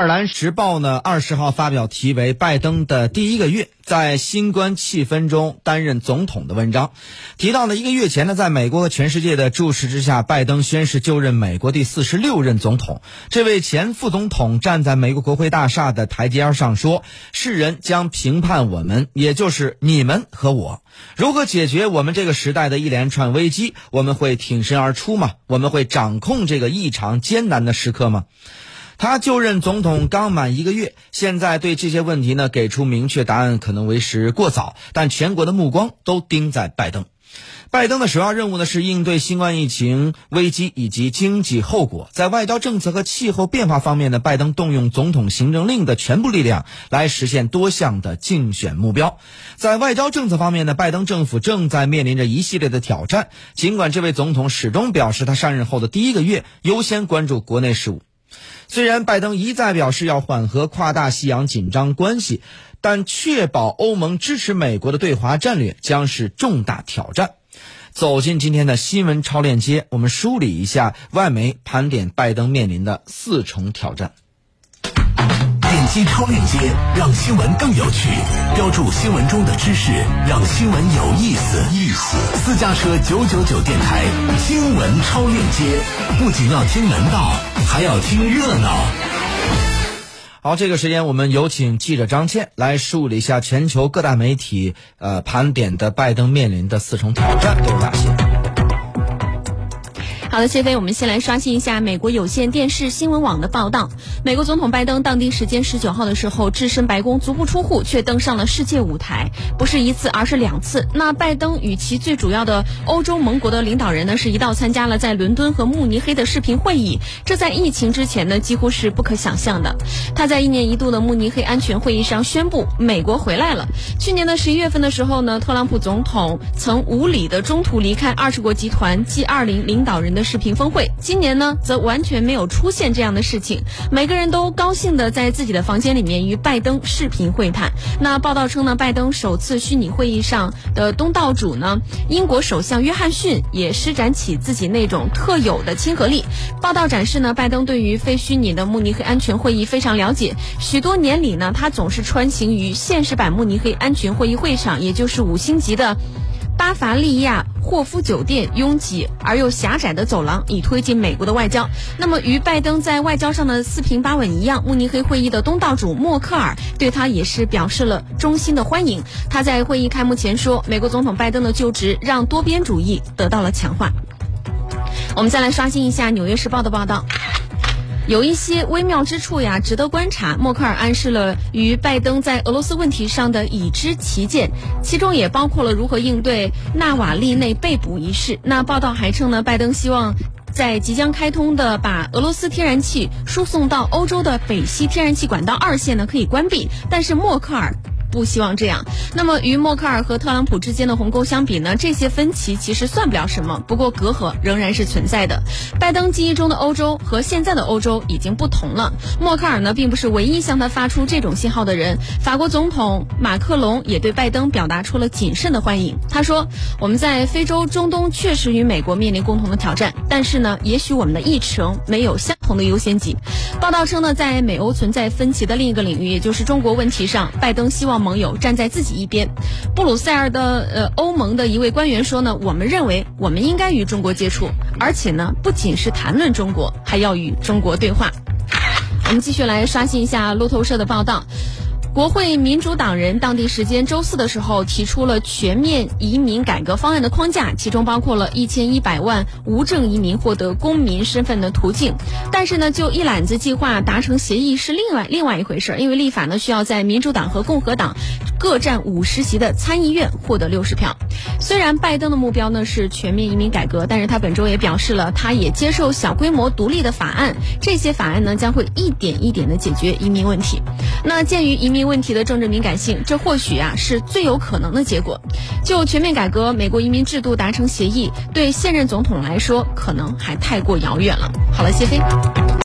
爱尔兰时报呢，二十号发表题为《拜登的第一个月在新冠气氛中担任总统》的文章，提到呢，一个月前呢，在美国和全世界的注视之下，拜登宣誓就任美国第四十六任总统。这位前副总统站在美国国会大厦的台阶上说：“世人将评判我们，也就是你们和我，如何解决我们这个时代的一连串危机？我们会挺身而出吗？我们会掌控这个异常艰难的时刻吗？”他就任总统刚满一个月，现在对这些问题呢给出明确答案可能为时过早，但全国的目光都盯在拜登。拜登的首要任务呢是应对新冠疫情危机以及经济后果。在外交政策和气候变化方面呢，拜登动用总统行政令的全部力量来实现多项的竞选目标。在外交政策方面呢，拜登政府正在面临着一系列的挑战。尽管这位总统始终表示他上任后的第一个月优先关注国内事务。虽然拜登一再表示要缓和跨大西洋紧张关系，但确保欧盟支持美国的对华战略将是重大挑战。走进今天的新闻超链接，我们梳理一下外媒盘点拜登面临的四重挑战。点击超链接，让新闻更有趣；标注新闻中的知识，让新闻有意思。意思，私家车九九九电台新闻超链接，不仅要听门道，还要听热闹。好，这个时间我们有请记者张倩来梳理一下全球各大媒体呃盘点的拜登面临的四重挑战都有哪些。好的，谢飞，我们先来刷新一下美国有线电视新闻网的报道。美国总统拜登当地时间十九号的时候，置身白宫，足不出户，却登上了世界舞台，不是一次，而是两次。那拜登与其最主要的欧洲盟国的领导人呢，是一道参加了在伦敦和慕尼黑的视频会议，这在疫情之前呢，几乎是不可想象的。他在一年一度的慕尼黑安全会议上宣布，美国回来了。去年的十一月份的时候呢，特朗普总统曾无理的中途离开二十国集团 G 二零领导人的。视频峰会，今年呢则完全没有出现这样的事情，每个人都高兴的在自己的房间里面与拜登视频会谈。那报道称呢，拜登首次虚拟会议上的东道主呢，英国首相约翰逊也施展起自己那种特有的亲和力。报道展示呢，拜登对于非虚拟的慕尼黑安全会议非常了解，许多年里呢，他总是穿行于现实版慕尼黑安全会议会场，也就是五星级的。巴伐利亚霍夫酒店拥挤而又狭窄的走廊，以推进美国的外交。那么，与拜登在外交上的四平八稳一样，慕尼黑会议的东道主默克尔对他也是表示了衷心的欢迎。他在会议开幕前说：“美国总统拜登的就职让多边主义得到了强化。”我们再来刷新一下《纽约时报》的报道。有一些微妙之处呀，值得观察。默克尔暗示了与拜登在俄罗斯问题上的已知旗舰，其中也包括了如何应对纳瓦利内被捕一事。那报道还称呢，拜登希望在即将开通的把俄罗斯天然气输送到欧洲的北溪天然气管道二线呢可以关闭，但是默克尔。不希望这样。那么，与默克尔和特朗普之间的鸿沟相比呢？这些分歧其实算不了什么。不过，隔阂仍然是存在的。拜登记忆中的欧洲和现在的欧洲已经不同了。默克尔呢，并不是唯一向他发出这种信号的人。法国总统马克龙也对拜登表达出了谨慎的欢迎。他说：“我们在非洲、中东确实与美国面临共同的挑战，但是呢，也许我们的议程没有相同的优先级。”报道称呢，在美欧存在分歧的另一个领域，也就是中国问题上，拜登希望。盟友站在自己一边，布鲁塞尔的呃欧盟的一位官员说呢，我们认为我们应该与中国接触，而且呢不仅是谈论中国，还要与中国对话。我们继续来刷新一下路透社的报道。国会民主党人当地时间周四的时候提出了全面移民改革方案的框架，其中包括了一千一百万无证移民获得公民身份的途径。但是呢，就一揽子计划达成协议是另外另外一回事，因为立法呢需要在民主党和共和党各占五十席的参议院获得六十票。虽然拜登的目标呢是全面移民改革，但是他本周也表示了，他也接受小规模独立的法案，这些法案呢将会一点一点的解决移民问题。那鉴于移民问题的政治敏感性，这或许啊是最有可能的结果。就全面改革美国移民制度达成协议，对现任总统来说可能还太过遥远了。好了，谢飞。